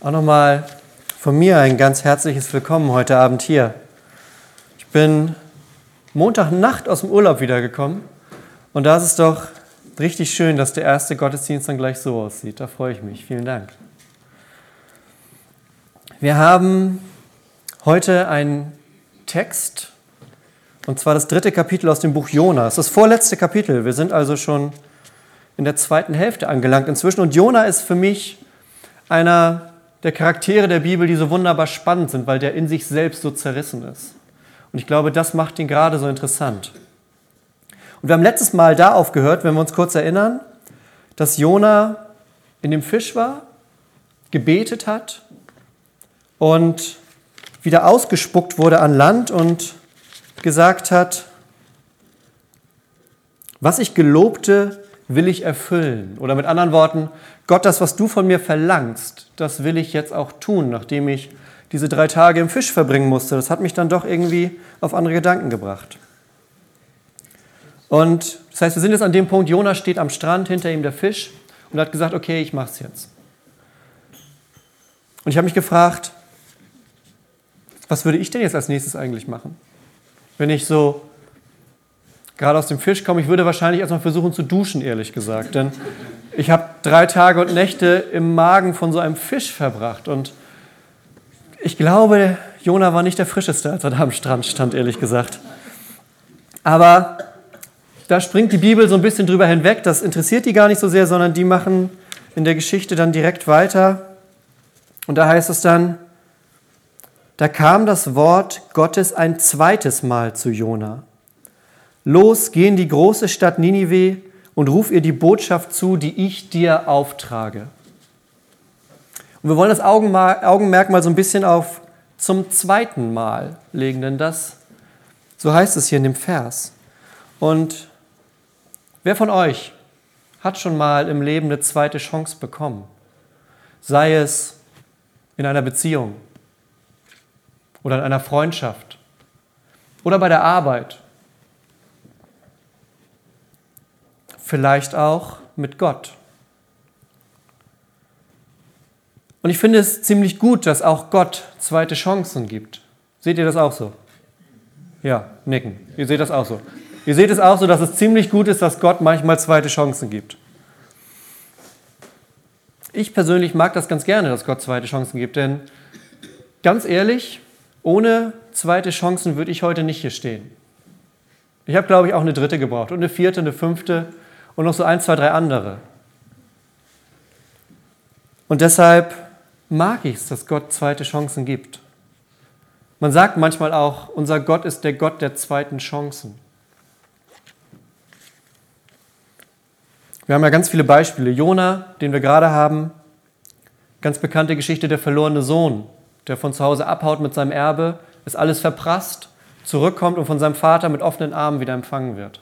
Auch nochmal von mir ein ganz herzliches Willkommen heute Abend hier. Ich bin Montagnacht aus dem Urlaub wiedergekommen und da ist es doch richtig schön, dass der erste Gottesdienst dann gleich so aussieht. Da freue ich mich. Vielen Dank. Wir haben heute einen Text und zwar das dritte Kapitel aus dem Buch Jona. Es ist das vorletzte Kapitel. Wir sind also schon in der zweiten Hälfte angelangt inzwischen und Jona ist für mich einer der Charaktere der Bibel, die so wunderbar spannend sind, weil der in sich selbst so zerrissen ist. Und ich glaube, das macht ihn gerade so interessant. Und wir haben letztes Mal da aufgehört, wenn wir uns kurz erinnern, dass Jona in dem Fisch war, gebetet hat und wieder ausgespuckt wurde an Land und gesagt hat, was ich gelobte, will ich erfüllen. Oder mit anderen Worten, Gott, das, was du von mir verlangst, das will ich jetzt auch tun, nachdem ich diese drei Tage im Fisch verbringen musste. Das hat mich dann doch irgendwie auf andere Gedanken gebracht. Und das heißt, wir sind jetzt an dem Punkt, Jonas steht am Strand, hinter ihm der Fisch und hat gesagt, okay, ich mach's jetzt. Und ich habe mich gefragt, was würde ich denn jetzt als nächstes eigentlich machen? Wenn ich so gerade aus dem Fisch komme, ich würde wahrscheinlich erstmal versuchen zu duschen, ehrlich gesagt. Denn ich habe drei Tage und Nächte im Magen von so einem Fisch verbracht. Und ich glaube, Jona war nicht der frischeste, als er da am Strand stand, ehrlich gesagt. Aber da springt die Bibel so ein bisschen drüber hinweg. Das interessiert die gar nicht so sehr, sondern die machen in der Geschichte dann direkt weiter. Und da heißt es dann, da kam das Wort Gottes ein zweites Mal zu Jona. Los, geh in die große Stadt Ninive und ruf ihr die Botschaft zu, die ich dir auftrage. Und wir wollen das Augenmerk mal so ein bisschen auf zum zweiten Mal legen, denn das, so heißt es hier in dem Vers. Und wer von euch hat schon mal im Leben eine zweite Chance bekommen? Sei es in einer Beziehung oder in einer Freundschaft oder bei der Arbeit vielleicht auch mit Gott. Und ich finde es ziemlich gut, dass auch Gott zweite Chancen gibt. Seht ihr das auch so? Ja, nicken. Ihr seht das auch so. Ihr seht es auch so, dass es ziemlich gut ist, dass Gott manchmal zweite Chancen gibt. Ich persönlich mag das ganz gerne, dass Gott zweite Chancen gibt, denn ganz ehrlich, ohne zweite Chancen würde ich heute nicht hier stehen. Ich habe, glaube ich, auch eine dritte gebraucht und eine vierte, eine fünfte und noch so ein, zwei, drei andere. Und deshalb mag ich es, dass Gott zweite Chancen gibt. Man sagt manchmal auch, unser Gott ist der Gott der zweiten Chancen. Wir haben ja ganz viele Beispiele. Jona, den wir gerade haben, ganz bekannte Geschichte, der verlorene Sohn, der von zu Hause abhaut mit seinem Erbe, ist alles verprasst, zurückkommt und von seinem Vater mit offenen Armen wieder empfangen wird.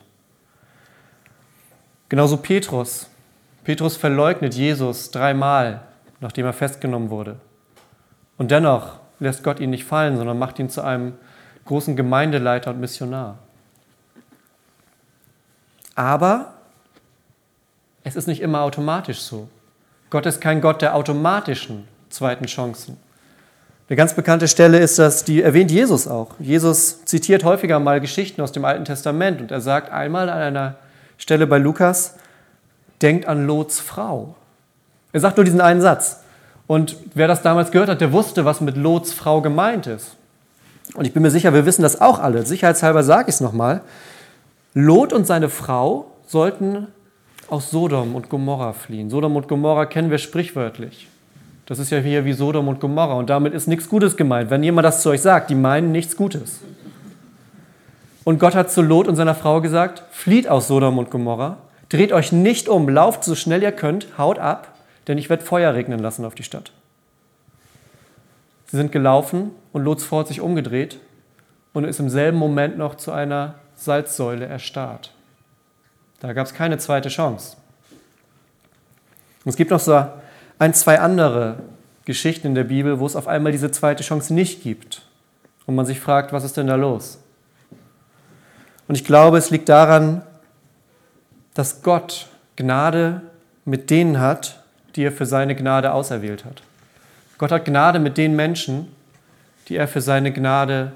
Genauso Petrus. Petrus verleugnet Jesus dreimal, nachdem er festgenommen wurde. Und dennoch lässt Gott ihn nicht fallen, sondern macht ihn zu einem großen Gemeindeleiter und Missionar. Aber es ist nicht immer automatisch so. Gott ist kein Gott der automatischen zweiten Chancen. Eine ganz bekannte Stelle ist das, die erwähnt Jesus auch. Jesus zitiert häufiger mal Geschichten aus dem Alten Testament und er sagt einmal an einer Stelle bei Lukas, denkt an Lots Frau. Er sagt nur diesen einen Satz. Und wer das damals gehört hat, der wusste, was mit Lots Frau gemeint ist. Und ich bin mir sicher, wir wissen das auch alle. Sicherheitshalber sage ich es nochmal. Lot und seine Frau sollten aus Sodom und Gomorra fliehen. Sodom und Gomorra kennen wir sprichwörtlich. Das ist ja hier wie Sodom und Gomorra und damit ist nichts Gutes gemeint. Wenn jemand das zu euch sagt, die meinen nichts Gutes. Und Gott hat zu Lot und seiner Frau gesagt, flieht aus Sodom und Gomorra, dreht euch nicht um, lauft so schnell ihr könnt, haut ab, denn ich werde Feuer regnen lassen auf die Stadt. Sie sind gelaufen und Lots Frau hat sich umgedreht und ist im selben Moment noch zu einer Salzsäule erstarrt. Da gab es keine zweite Chance. Und es gibt noch so ein, zwei andere Geschichten in der Bibel, wo es auf einmal diese zweite Chance nicht gibt. Und man sich fragt, was ist denn da los? Und ich glaube, es liegt daran, dass Gott Gnade mit denen hat, die er für seine Gnade auserwählt hat. Gott hat Gnade mit den Menschen, die er für seine Gnade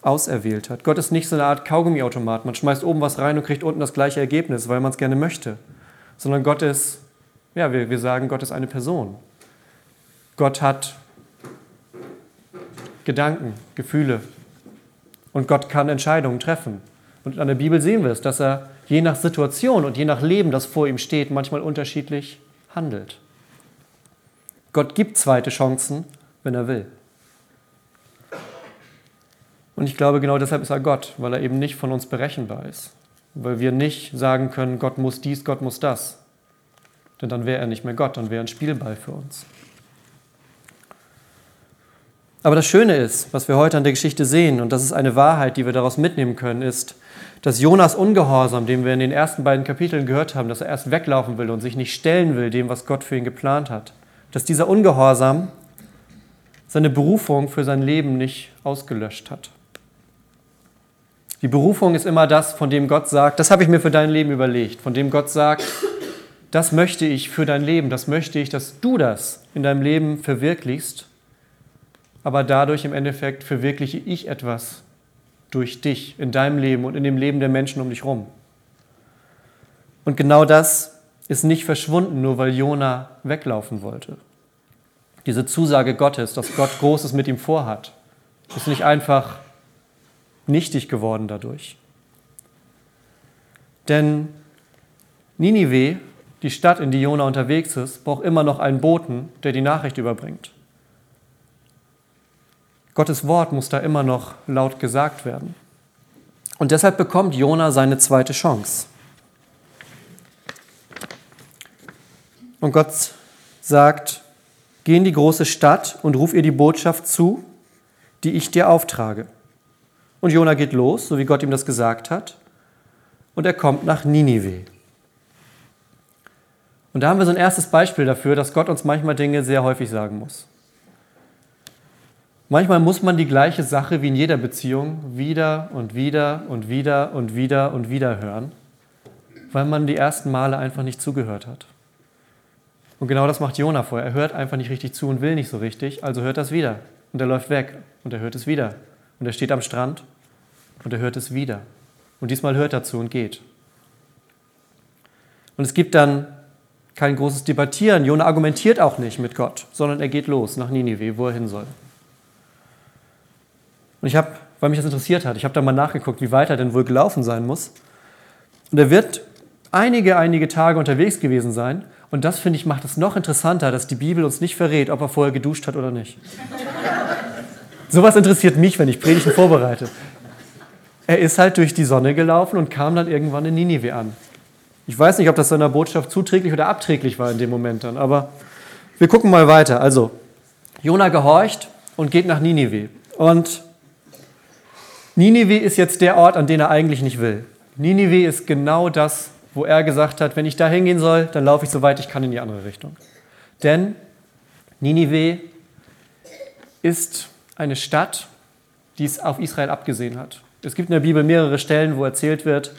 auserwählt hat. Gott ist nicht so eine Art Kaugummiautomat. Man schmeißt oben was rein und kriegt unten das gleiche Ergebnis, weil man es gerne möchte. Sondern Gott ist, ja, wir, wir sagen, Gott ist eine Person. Gott hat Gedanken, Gefühle. Und Gott kann Entscheidungen treffen. Und an der Bibel sehen wir es, dass er je nach Situation und je nach Leben, das vor ihm steht, manchmal unterschiedlich handelt. Gott gibt zweite Chancen, wenn er will. Und ich glaube, genau deshalb ist er Gott, weil er eben nicht von uns berechenbar ist. Weil wir nicht sagen können, Gott muss dies, Gott muss das. Denn dann wäre er nicht mehr Gott, dann wäre er ein Spielball für uns. Aber das Schöne ist, was wir heute an der Geschichte sehen, und das ist eine Wahrheit, die wir daraus mitnehmen können, ist, dass Jonas Ungehorsam, den wir in den ersten beiden Kapiteln gehört haben, dass er erst weglaufen will und sich nicht stellen will dem, was Gott für ihn geplant hat, dass dieser Ungehorsam seine Berufung für sein Leben nicht ausgelöscht hat. Die Berufung ist immer das, von dem Gott sagt, das habe ich mir für dein Leben überlegt, von dem Gott sagt, das möchte ich für dein Leben, das möchte ich, dass du das in deinem Leben verwirklichst aber dadurch im Endeffekt verwirkliche ich etwas durch dich in deinem Leben und in dem Leben der Menschen um dich herum. Und genau das ist nicht verschwunden, nur weil Jona weglaufen wollte. Diese Zusage Gottes, dass Gott Großes mit ihm vorhat, ist nicht einfach nichtig geworden dadurch. Denn Ninive, die Stadt, in die Jona unterwegs ist, braucht immer noch einen Boten, der die Nachricht überbringt. Gottes Wort muss da immer noch laut gesagt werden. Und deshalb bekommt Jona seine zweite Chance. Und Gott sagt, geh in die große Stadt und ruf ihr die Botschaft zu, die ich dir auftrage. Und Jona geht los, so wie Gott ihm das gesagt hat, und er kommt nach Ninive. Und da haben wir so ein erstes Beispiel dafür, dass Gott uns manchmal Dinge sehr häufig sagen muss. Manchmal muss man die gleiche Sache wie in jeder Beziehung wieder und wieder und wieder und wieder und wieder hören, weil man die ersten Male einfach nicht zugehört hat. Und genau das macht Jona vorher. Er hört einfach nicht richtig zu und will nicht so richtig, also hört das wieder. Und er läuft weg und er hört es wieder. Und er steht am Strand und er hört es wieder. Und diesmal hört er zu und geht. Und es gibt dann kein großes Debattieren. Jona argumentiert auch nicht mit Gott, sondern er geht los nach Ninive, wo er hin soll. Und ich habe, weil mich das interessiert hat, ich habe da mal nachgeguckt, wie weit er denn wohl gelaufen sein muss. Und er wird einige, einige Tage unterwegs gewesen sein. Und das, finde ich, macht es noch interessanter, dass die Bibel uns nicht verrät, ob er vorher geduscht hat oder nicht. Sowas interessiert mich, wenn ich Predigten vorbereite. Er ist halt durch die Sonne gelaufen und kam dann irgendwann in Ninive an. Ich weiß nicht, ob das seiner Botschaft zuträglich oder abträglich war in dem Moment dann, aber wir gucken mal weiter. Also, Jona gehorcht und geht nach Ninive. Und Ninive ist jetzt der Ort, an den er eigentlich nicht will. Ninive ist genau das, wo er gesagt hat, wenn ich da hingehen soll, dann laufe ich so weit ich kann in die andere Richtung. Denn Ninive ist eine Stadt, die es auf Israel abgesehen hat. Es gibt in der Bibel mehrere Stellen, wo erzählt wird,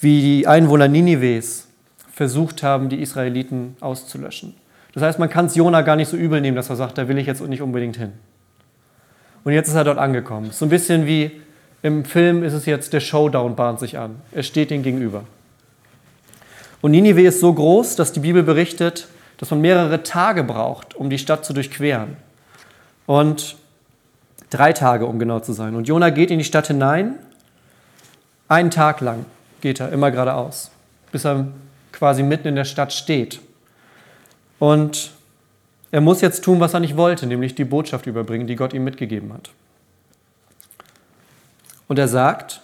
wie die Einwohner Ninives versucht haben, die Israeliten auszulöschen. Das heißt, man kann es Jona gar nicht so übel nehmen, dass er sagt, da will ich jetzt nicht unbedingt hin. Und jetzt ist er dort angekommen. So ein bisschen wie im Film ist es jetzt, der Showdown bahnt sich an. Er steht ihm gegenüber. Und Ninive ist so groß, dass die Bibel berichtet, dass man mehrere Tage braucht, um die Stadt zu durchqueren. Und drei Tage, um genau zu sein. Und Jona geht in die Stadt hinein. Einen Tag lang geht er immer geradeaus, bis er quasi mitten in der Stadt steht. Und er muss jetzt tun, was er nicht wollte, nämlich die Botschaft überbringen, die Gott ihm mitgegeben hat. Und er sagt,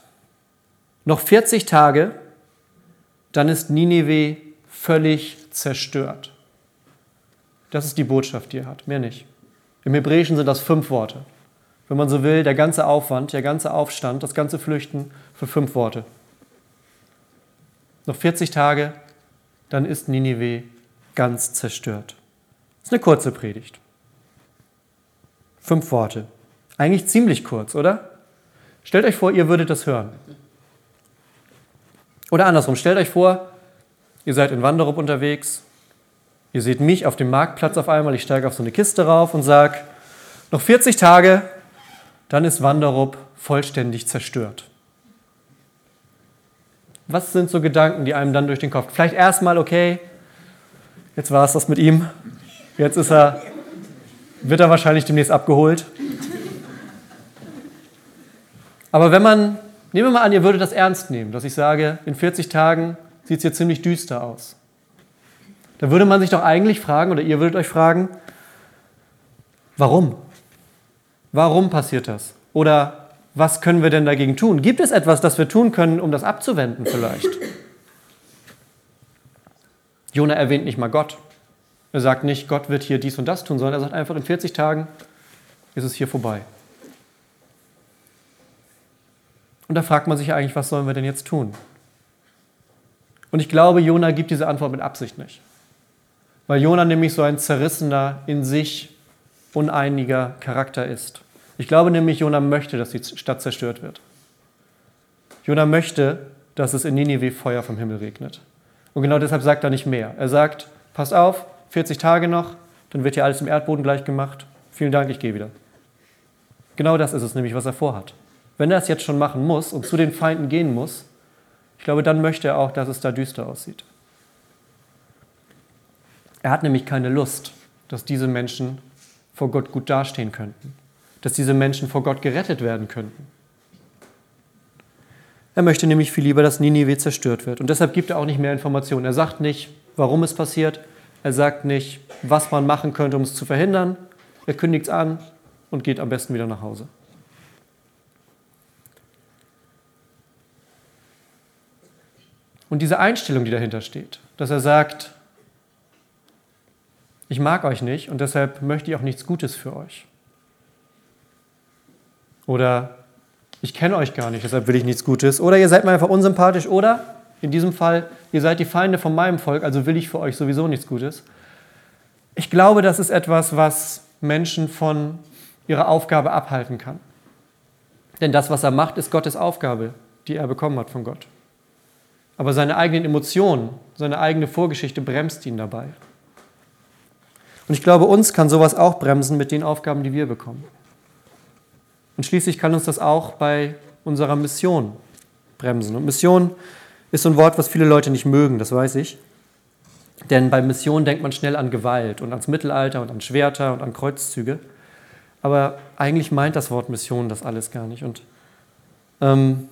noch 40 Tage, dann ist Ninive völlig zerstört. Das ist die Botschaft, die er hat, mehr nicht. Im Hebräischen sind das fünf Worte. Wenn man so will, der ganze Aufwand, der ganze Aufstand, das ganze Flüchten für fünf Worte. Noch 40 Tage, dann ist Ninive ganz zerstört. Das ist eine kurze Predigt. Fünf Worte. Eigentlich ziemlich kurz, oder? Stellt euch vor, ihr würdet das hören. Oder andersrum, stellt euch vor, ihr seid in Wanderup unterwegs, ihr seht mich auf dem Marktplatz auf einmal, ich steige auf so eine Kiste rauf und sage, Noch 40 Tage, dann ist Wanderup vollständig zerstört. Was sind so Gedanken, die einem dann durch den Kopf? Vielleicht erstmal, okay, jetzt war es das mit ihm. Jetzt ist er, wird er wahrscheinlich demnächst abgeholt. Aber wenn man, nehmen wir mal an, ihr würdet das ernst nehmen, dass ich sage, in 40 Tagen sieht es hier ziemlich düster aus. Da würde man sich doch eigentlich fragen, oder ihr würdet euch fragen, warum? Warum passiert das? Oder was können wir denn dagegen tun? Gibt es etwas, das wir tun können, um das abzuwenden vielleicht? Jona erwähnt nicht mal Gott. Er sagt nicht, Gott wird hier dies und das tun, sondern er sagt einfach, in 40 Tagen ist es hier vorbei. Und da fragt man sich eigentlich, was sollen wir denn jetzt tun? Und ich glaube, Jona gibt diese Antwort mit Absicht nicht. Weil Jona nämlich so ein zerrissener, in sich uneiniger Charakter ist. Ich glaube nämlich, Jona möchte, dass die Stadt zerstört wird. Jona möchte, dass es in Ninive Feuer vom Himmel regnet. Und genau deshalb sagt er nicht mehr. Er sagt, passt auf, 40 Tage noch, dann wird hier alles im Erdboden gleich gemacht. Vielen Dank, ich gehe wieder. Genau das ist es nämlich, was er vorhat. Wenn er es jetzt schon machen muss und zu den Feinden gehen muss, ich glaube, dann möchte er auch, dass es da düster aussieht. Er hat nämlich keine Lust, dass diese Menschen vor Gott gut dastehen könnten, dass diese Menschen vor Gott gerettet werden könnten. Er möchte nämlich viel lieber, dass Ninive zerstört wird. Und deshalb gibt er auch nicht mehr Informationen. Er sagt nicht, warum es passiert. Er sagt nicht, was man machen könnte, um es zu verhindern. Er kündigt es an und geht am besten wieder nach Hause. Und diese Einstellung, die dahinter steht, dass er sagt, ich mag euch nicht und deshalb möchte ich auch nichts Gutes für euch. Oder ich kenne euch gar nicht, deshalb will ich nichts Gutes. Oder ihr seid mir einfach unsympathisch. Oder in diesem Fall, ihr seid die Feinde von meinem Volk, also will ich für euch sowieso nichts Gutes. Ich glaube, das ist etwas, was Menschen von ihrer Aufgabe abhalten kann. Denn das, was er macht, ist Gottes Aufgabe, die er bekommen hat von Gott. Aber seine eigenen Emotionen, seine eigene Vorgeschichte bremst ihn dabei. Und ich glaube, uns kann sowas auch bremsen mit den Aufgaben, die wir bekommen. Und schließlich kann uns das auch bei unserer Mission bremsen. Und Mission ist so ein Wort, was viele Leute nicht mögen, das weiß ich. Denn bei Mission denkt man schnell an Gewalt und ans Mittelalter und an Schwerter und an Kreuzzüge. Aber eigentlich meint das Wort Mission das alles gar nicht. Und ähm,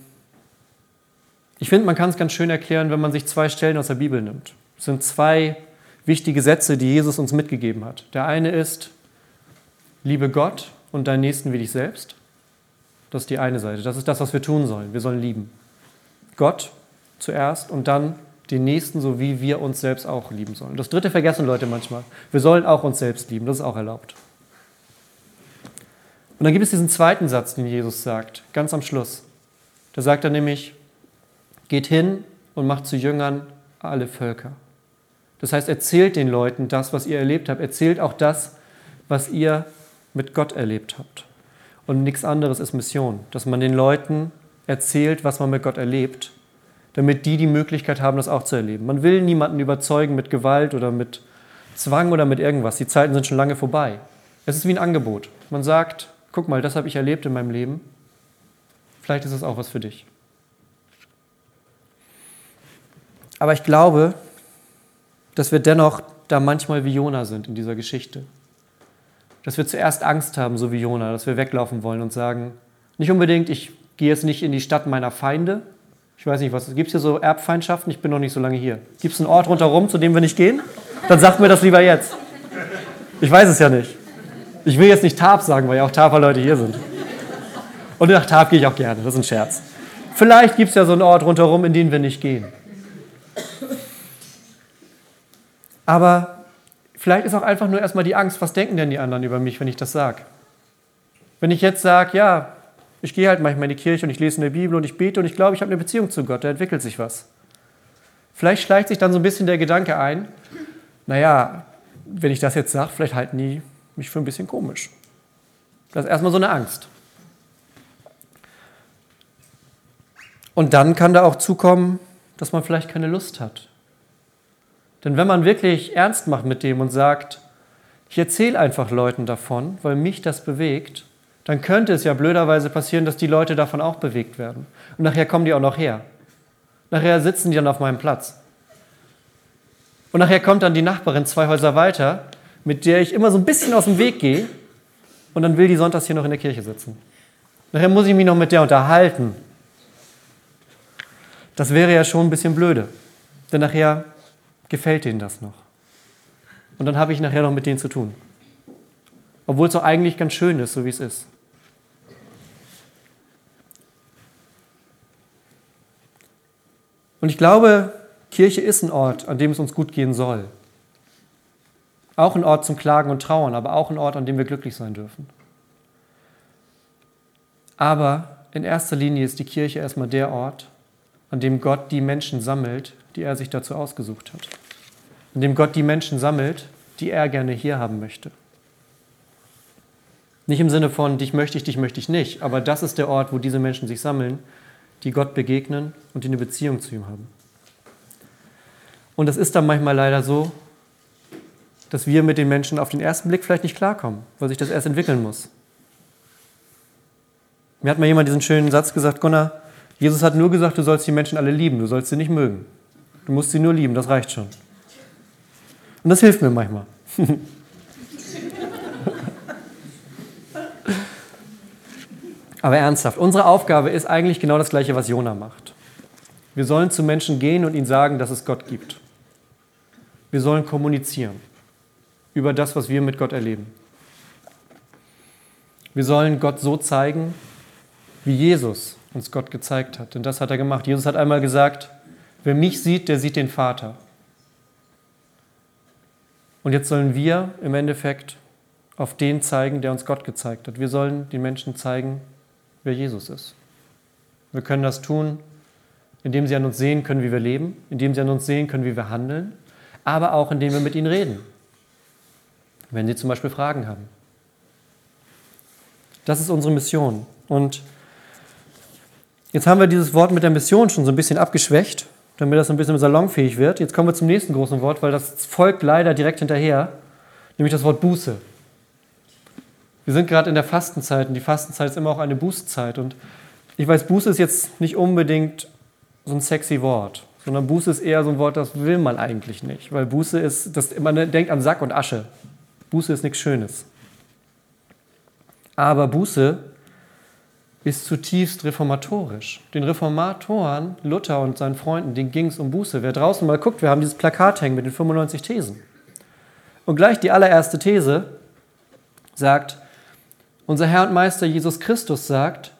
ich finde, man kann es ganz schön erklären, wenn man sich zwei Stellen aus der Bibel nimmt. Es sind zwei wichtige Sätze, die Jesus uns mitgegeben hat. Der eine ist, liebe Gott und deinen Nächsten wie dich selbst. Das ist die eine Seite. Das ist das, was wir tun sollen. Wir sollen lieben. Gott zuerst und dann den Nächsten, so wie wir uns selbst auch lieben sollen. Das dritte vergessen Leute manchmal. Wir sollen auch uns selbst lieben. Das ist auch erlaubt. Und dann gibt es diesen zweiten Satz, den Jesus sagt, ganz am Schluss. Da sagt er nämlich, Geht hin und macht zu Jüngern alle Völker. Das heißt, erzählt den Leuten das, was ihr erlebt habt. Erzählt auch das, was ihr mit Gott erlebt habt. Und nichts anderes ist Mission, dass man den Leuten erzählt, was man mit Gott erlebt, damit die die Möglichkeit haben, das auch zu erleben. Man will niemanden überzeugen mit Gewalt oder mit Zwang oder mit irgendwas. Die Zeiten sind schon lange vorbei. Es ist wie ein Angebot. Man sagt, guck mal, das habe ich erlebt in meinem Leben. Vielleicht ist es auch was für dich. Aber ich glaube, dass wir dennoch da manchmal wie Jona sind in dieser Geschichte. Dass wir zuerst Angst haben, so wie Jona, dass wir weglaufen wollen und sagen, nicht unbedingt, ich gehe jetzt nicht in die Stadt meiner Feinde. Ich weiß nicht, was gibt es hier so Erbfeindschaften? Ich bin noch nicht so lange hier. Gibt es einen Ort rundherum, zu dem wir nicht gehen? Dann sagt mir das lieber jetzt. Ich weiß es ja nicht. Ich will jetzt nicht Tab sagen, weil ja auch Tafer Leute hier sind. Und nach Tab gehe ich auch gerne, das ist ein Scherz. Vielleicht gibt es ja so einen Ort rundherum, in den wir nicht gehen. Aber vielleicht ist auch einfach nur erstmal die Angst, was denken denn die anderen über mich, wenn ich das sage? Wenn ich jetzt sage, ja, ich gehe halt manchmal in die Kirche und ich lese in der Bibel und ich bete und ich glaube, ich habe eine Beziehung zu Gott, da entwickelt sich was. Vielleicht schleicht sich dann so ein bisschen der Gedanke ein, naja, wenn ich das jetzt sage, vielleicht halten die mich für ein bisschen komisch. Das ist erstmal so eine Angst. Und dann kann da auch zukommen, dass man vielleicht keine Lust hat, denn wenn man wirklich ernst macht mit dem und sagt, ich erzähle einfach Leuten davon, weil mich das bewegt, dann könnte es ja blöderweise passieren, dass die Leute davon auch bewegt werden. Und nachher kommen die auch noch her. Nachher sitzen die dann auf meinem Platz. Und nachher kommt dann die Nachbarin zwei Häuser weiter, mit der ich immer so ein bisschen aus dem Weg gehe, und dann will die sonntags hier noch in der Kirche sitzen. Nachher muss ich mich noch mit der unterhalten. Das wäre ja schon ein bisschen blöde, denn nachher gefällt denen das noch. Und dann habe ich nachher noch mit denen zu tun. Obwohl es doch eigentlich ganz schön ist, so wie es ist. Und ich glaube, Kirche ist ein Ort, an dem es uns gut gehen soll. Auch ein Ort zum Klagen und Trauern, aber auch ein Ort, an dem wir glücklich sein dürfen. Aber in erster Linie ist die Kirche erstmal der Ort, an dem Gott die Menschen sammelt, die er sich dazu ausgesucht hat in dem Gott die Menschen sammelt, die er gerne hier haben möchte. Nicht im Sinne von, dich möchte ich, dich möchte ich nicht, aber das ist der Ort, wo diese Menschen sich sammeln, die Gott begegnen und die eine Beziehung zu ihm haben. Und es ist dann manchmal leider so, dass wir mit den Menschen auf den ersten Blick vielleicht nicht klarkommen, weil sich das erst entwickeln muss. Mir hat mal jemand diesen schönen Satz gesagt, Gunnar, Jesus hat nur gesagt, du sollst die Menschen alle lieben, du sollst sie nicht mögen. Du musst sie nur lieben, das reicht schon. Und das hilft mir manchmal. Aber ernsthaft, unsere Aufgabe ist eigentlich genau das Gleiche, was Jona macht. Wir sollen zu Menschen gehen und ihnen sagen, dass es Gott gibt. Wir sollen kommunizieren über das, was wir mit Gott erleben. Wir sollen Gott so zeigen, wie Jesus uns Gott gezeigt hat. Denn das hat er gemacht. Jesus hat einmal gesagt, wer mich sieht, der sieht den Vater. Und jetzt sollen wir im Endeffekt auf den zeigen, der uns Gott gezeigt hat. Wir sollen den Menschen zeigen, wer Jesus ist. Wir können das tun, indem sie an uns sehen können, wie wir leben, indem sie an uns sehen können, wie wir handeln, aber auch indem wir mit ihnen reden, wenn sie zum Beispiel Fragen haben. Das ist unsere Mission. Und jetzt haben wir dieses Wort mit der Mission schon so ein bisschen abgeschwächt damit das ein bisschen salonfähig wird. Jetzt kommen wir zum nächsten großen Wort, weil das folgt leider direkt hinterher, nämlich das Wort Buße. Wir sind gerade in der Fastenzeit und die Fastenzeit ist immer auch eine Bußzeit. Und ich weiß, Buße ist jetzt nicht unbedingt so ein sexy Wort, sondern Buße ist eher so ein Wort, das will man eigentlich nicht, weil Buße ist, das, man denkt an Sack und Asche. Buße ist nichts Schönes. Aber Buße ist zutiefst reformatorisch. Den Reformatoren, Luther und seinen Freunden, denen ging es um Buße. Wer draußen mal guckt, wir haben dieses Plakat hängen mit den 95 Thesen. Und gleich die allererste These sagt, unser Herr und Meister Jesus Christus sagt,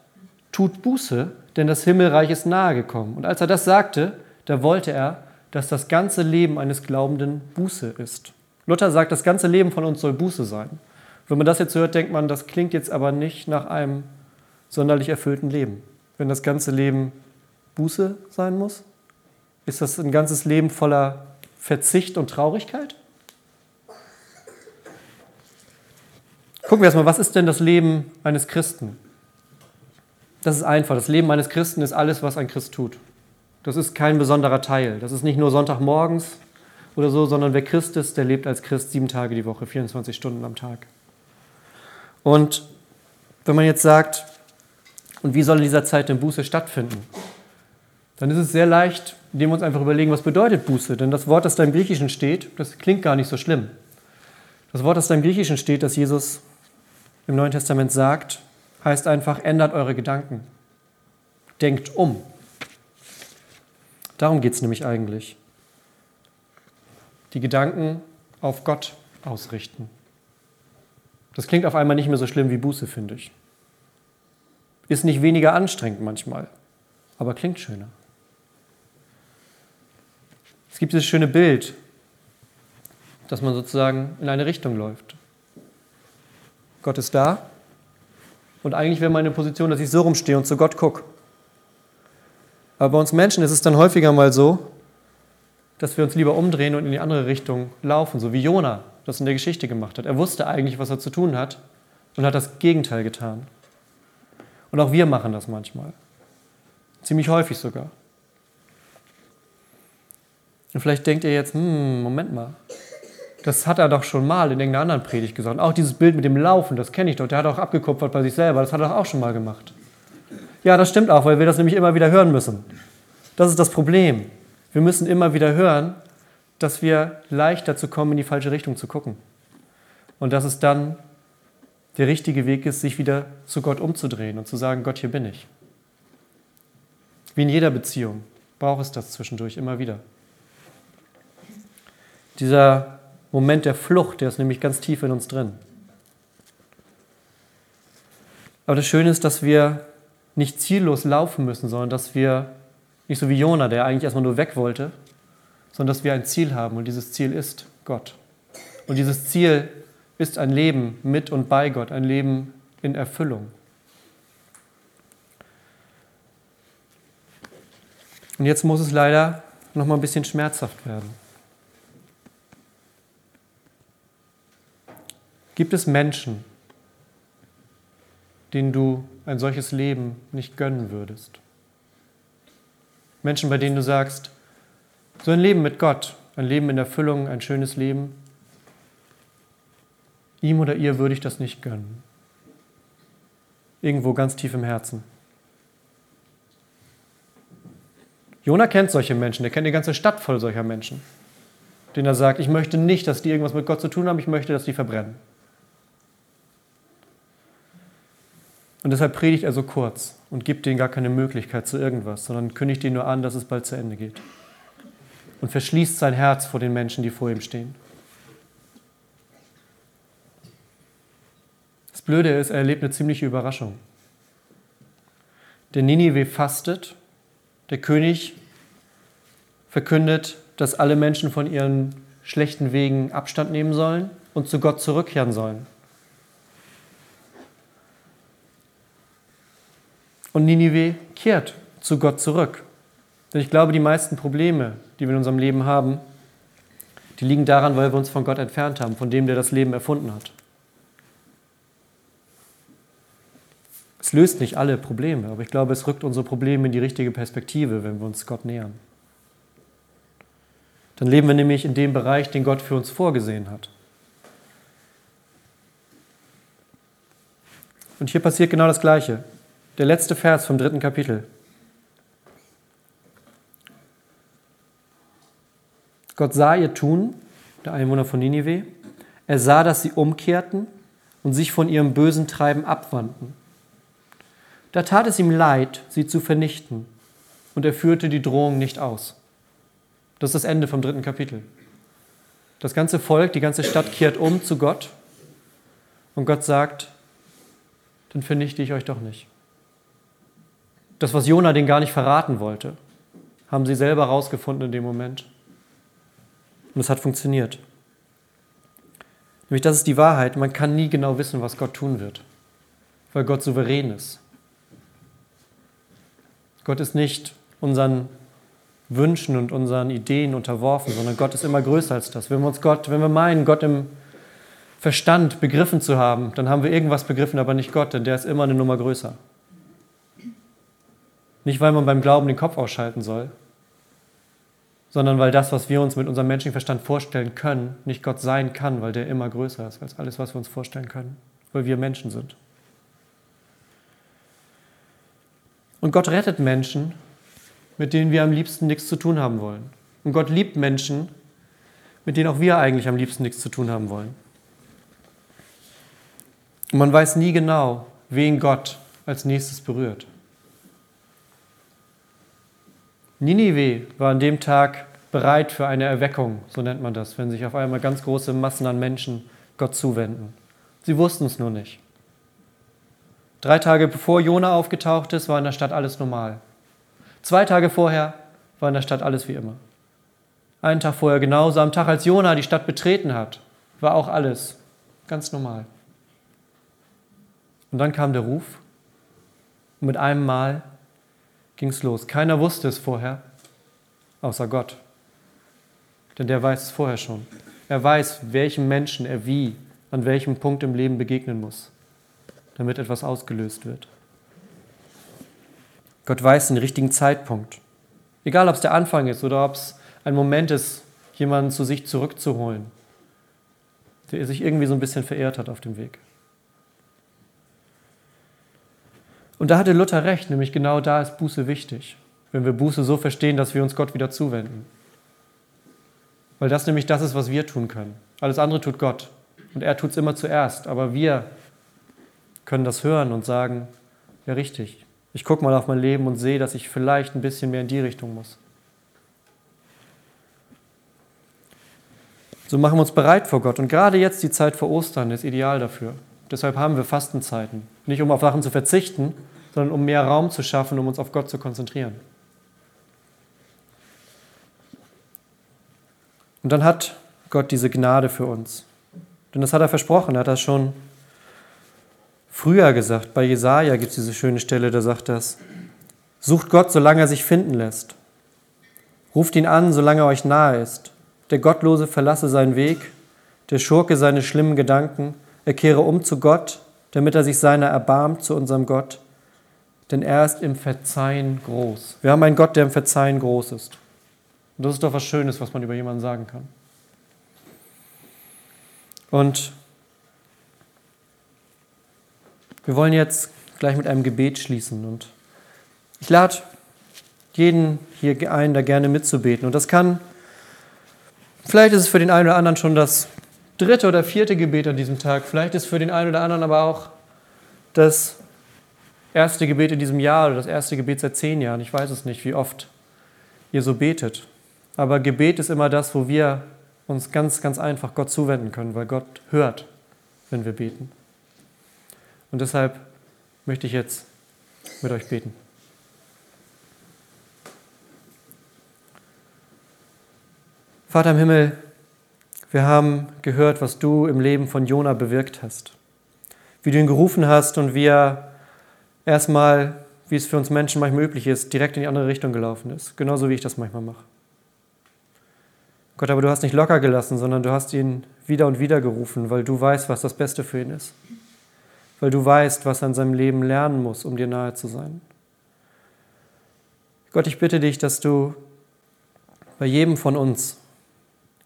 tut Buße, denn das Himmelreich ist nahe gekommen. Und als er das sagte, da wollte er, dass das ganze Leben eines Glaubenden Buße ist. Luther sagt, das ganze Leben von uns soll Buße sein. Wenn man das jetzt hört, denkt man, das klingt jetzt aber nicht nach einem sonderlich erfüllten Leben. Wenn das ganze Leben Buße sein muss, ist das ein ganzes Leben voller Verzicht und Traurigkeit? Gucken wir erstmal, was ist denn das Leben eines Christen? Das ist einfach. Das Leben eines Christen ist alles, was ein Christ tut. Das ist kein besonderer Teil. Das ist nicht nur Sonntagmorgens oder so, sondern wer Christ ist, der lebt als Christ sieben Tage die Woche, 24 Stunden am Tag. Und wenn man jetzt sagt, und wie soll in dieser Zeit denn Buße stattfinden? Dann ist es sehr leicht, indem wir uns einfach überlegen, was bedeutet Buße. Denn das Wort, das da im Griechischen steht, das klingt gar nicht so schlimm. Das Wort, das da im Griechischen steht, das Jesus im Neuen Testament sagt, heißt einfach, ändert eure Gedanken. Denkt um. Darum geht es nämlich eigentlich. Die Gedanken auf Gott ausrichten. Das klingt auf einmal nicht mehr so schlimm wie Buße, finde ich. Ist nicht weniger anstrengend manchmal, aber klingt schöner. Es gibt dieses schöne Bild, dass man sozusagen in eine Richtung läuft. Gott ist da und eigentlich wäre meine Position, dass ich so rumstehe und zu Gott gucke. Aber bei uns Menschen ist es dann häufiger mal so, dass wir uns lieber umdrehen und in die andere Richtung laufen, so wie Jona das in der Geschichte gemacht hat. Er wusste eigentlich, was er zu tun hat und hat das Gegenteil getan. Und auch wir machen das manchmal. Ziemlich häufig sogar. Und vielleicht denkt ihr jetzt, hm, Moment mal, das hat er doch schon mal in irgendeiner anderen Predigt gesagt. Auch dieses Bild mit dem Laufen, das kenne ich doch. Der hat auch abgekupfert bei sich selber. Das hat er doch auch schon mal gemacht. Ja, das stimmt auch, weil wir das nämlich immer wieder hören müssen. Das ist das Problem. Wir müssen immer wieder hören, dass wir leicht dazu kommen, in die falsche Richtung zu gucken. Und dass es dann der richtige Weg ist, sich wieder zu Gott umzudrehen und zu sagen, Gott, hier bin ich. Wie in jeder Beziehung braucht es das zwischendurch immer wieder. Dieser Moment der Flucht, der ist nämlich ganz tief in uns drin. Aber das Schöne ist, dass wir nicht ziellos laufen müssen, sondern dass wir nicht so wie Jona, der eigentlich erstmal nur weg wollte, sondern dass wir ein Ziel haben und dieses Ziel ist Gott. Und dieses Ziel ist ein Leben mit und bei Gott, ein Leben in Erfüllung. Und jetzt muss es leider noch mal ein bisschen schmerzhaft werden. Gibt es Menschen, denen du ein solches Leben nicht gönnen würdest? Menschen, bei denen du sagst, so ein Leben mit Gott, ein Leben in Erfüllung, ein schönes Leben, ihm oder ihr würde ich das nicht gönnen. Irgendwo ganz tief im Herzen. Jona kennt solche Menschen, er kennt die ganze Stadt voll solcher Menschen, denen er sagt, ich möchte nicht, dass die irgendwas mit Gott zu tun haben, ich möchte, dass die verbrennen. Und deshalb predigt er so kurz und gibt denen gar keine Möglichkeit zu irgendwas, sondern kündigt ihnen nur an, dass es bald zu Ende geht. Und verschließt sein Herz vor den Menschen, die vor ihm stehen. Das Blöde ist, er erlebt eine ziemliche Überraschung. Der Ninive fastet, der König verkündet, dass alle Menschen von ihren schlechten Wegen Abstand nehmen sollen und zu Gott zurückkehren sollen. Und Ninive kehrt zu Gott zurück. Denn ich glaube, die meisten Probleme, die wir in unserem Leben haben, die liegen daran, weil wir uns von Gott entfernt haben, von dem, der das Leben erfunden hat. Es löst nicht alle Probleme, aber ich glaube, es rückt unsere Probleme in die richtige Perspektive, wenn wir uns Gott nähern. Dann leben wir nämlich in dem Bereich, den Gott für uns vorgesehen hat. Und hier passiert genau das Gleiche. Der letzte Vers vom dritten Kapitel. Gott sah ihr Tun, der Einwohner von Ninive. Er sah, dass sie umkehrten und sich von ihrem bösen Treiben abwandten. Da tat es ihm leid, sie zu vernichten, und er führte die Drohung nicht aus. Das ist das Ende vom dritten Kapitel. Das ganze Volk, die ganze Stadt kehrt um zu Gott und Gott sagt, dann vernichte ich euch doch nicht. Das, was Jona den gar nicht verraten wollte, haben sie selber herausgefunden in dem Moment. Und es hat funktioniert. Nämlich das ist die Wahrheit. Man kann nie genau wissen, was Gott tun wird, weil Gott souverän ist. Gott ist nicht unseren Wünschen und unseren Ideen unterworfen, sondern Gott ist immer größer als das. Wenn wir uns Gott, wenn wir meinen, Gott im Verstand begriffen zu haben, dann haben wir irgendwas begriffen, aber nicht Gott, denn der ist immer eine Nummer größer. Nicht, weil man beim Glauben den Kopf ausschalten soll, sondern weil das, was wir uns mit unserem menschlichen Verstand vorstellen können, nicht Gott sein kann, weil der immer größer ist als alles, was wir uns vorstellen können, weil wir Menschen sind. Und Gott rettet Menschen, mit denen wir am liebsten nichts zu tun haben wollen. Und Gott liebt Menschen, mit denen auch wir eigentlich am liebsten nichts zu tun haben wollen. Und man weiß nie genau, wen Gott als nächstes berührt. Ninive war an dem Tag bereit für eine Erweckung, so nennt man das, wenn sich auf einmal ganz große Massen an Menschen Gott zuwenden. Sie wussten es nur nicht. Drei Tage bevor Jona aufgetaucht ist, war in der Stadt alles normal. Zwei Tage vorher war in der Stadt alles wie immer. Einen Tag vorher genauso, am Tag, als Jona die Stadt betreten hat, war auch alles ganz normal. Und dann kam der Ruf und mit einem Mal ging es los. Keiner wusste es vorher, außer Gott. Denn der weiß es vorher schon. Er weiß, welchem Menschen er wie, an welchem Punkt im Leben begegnen muss, damit etwas ausgelöst wird. Gott weiß den richtigen Zeitpunkt. Egal, ob es der Anfang ist oder ob es ein Moment ist, jemanden zu sich zurückzuholen, der sich irgendwie so ein bisschen verehrt hat auf dem Weg. Und da hatte Luther recht, nämlich genau da ist Buße wichtig, wenn wir Buße so verstehen, dass wir uns Gott wieder zuwenden. Weil das nämlich das ist, was wir tun können. Alles andere tut Gott. Und er tut es immer zuerst. Aber wir können das hören und sagen, ja richtig, ich gucke mal auf mein Leben und sehe, dass ich vielleicht ein bisschen mehr in die Richtung muss. So machen wir uns bereit vor Gott. Und gerade jetzt die Zeit vor Ostern ist ideal dafür. Deshalb haben wir Fastenzeiten. Nicht um auf Sachen zu verzichten, sondern um mehr Raum zu schaffen, um uns auf Gott zu konzentrieren. Und dann hat Gott diese Gnade für uns. Denn das hat er versprochen, er hat das schon früher gesagt. Bei Jesaja gibt es diese schöne Stelle, da sagt das: Sucht Gott, solange er sich finden lässt. Ruft ihn an, solange er euch nahe ist. Der Gottlose verlasse seinen Weg, der Schurke seine schlimmen Gedanken er kehre um zu Gott, damit er sich seiner erbarmt, zu unserem Gott. Denn er ist im Verzeihen groß. Wir haben einen Gott, der im Verzeihen groß ist. Und das ist doch was Schönes, was man über jemanden sagen kann. Und wir wollen jetzt gleich mit einem Gebet schließen. Und ich lade jeden hier ein, da gerne mitzubeten. Und das kann, vielleicht ist es für den einen oder anderen schon das dritte oder vierte Gebet an diesem Tag. Vielleicht ist für den einen oder anderen aber auch das erste Gebet in diesem Jahr oder das erste Gebet seit zehn Jahren. Ich weiß es nicht, wie oft ihr so betet. Aber Gebet ist immer das, wo wir uns ganz, ganz einfach Gott zuwenden können, weil Gott hört, wenn wir beten. Und deshalb möchte ich jetzt mit euch beten. Vater im Himmel, wir haben gehört, was du im Leben von Jona bewirkt hast. Wie du ihn gerufen hast und wie er erstmal, wie es für uns Menschen manchmal üblich ist, direkt in die andere Richtung gelaufen ist. Genauso wie ich das manchmal mache. Gott, aber du hast nicht locker gelassen, sondern du hast ihn wieder und wieder gerufen, weil du weißt, was das Beste für ihn ist. Weil du weißt, was er in seinem Leben lernen muss, um dir nahe zu sein. Gott, ich bitte dich, dass du bei jedem von uns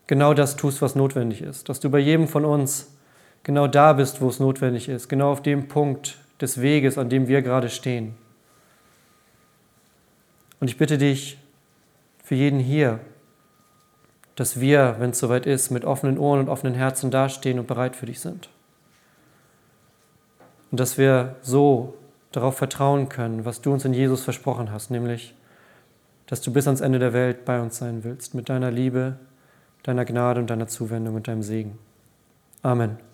genau das tust, was notwendig ist. Dass du bei jedem von uns genau da bist, wo es notwendig ist, genau auf dem Punkt des Weges, an dem wir gerade stehen. Und ich bitte dich für jeden hier, dass wir, wenn es soweit ist, mit offenen Ohren und offenen Herzen dastehen und bereit für dich sind. Und dass wir so darauf vertrauen können, was du uns in Jesus versprochen hast, nämlich, dass du bis ans Ende der Welt bei uns sein willst, mit deiner Liebe, deiner Gnade und deiner Zuwendung und deinem Segen. Amen.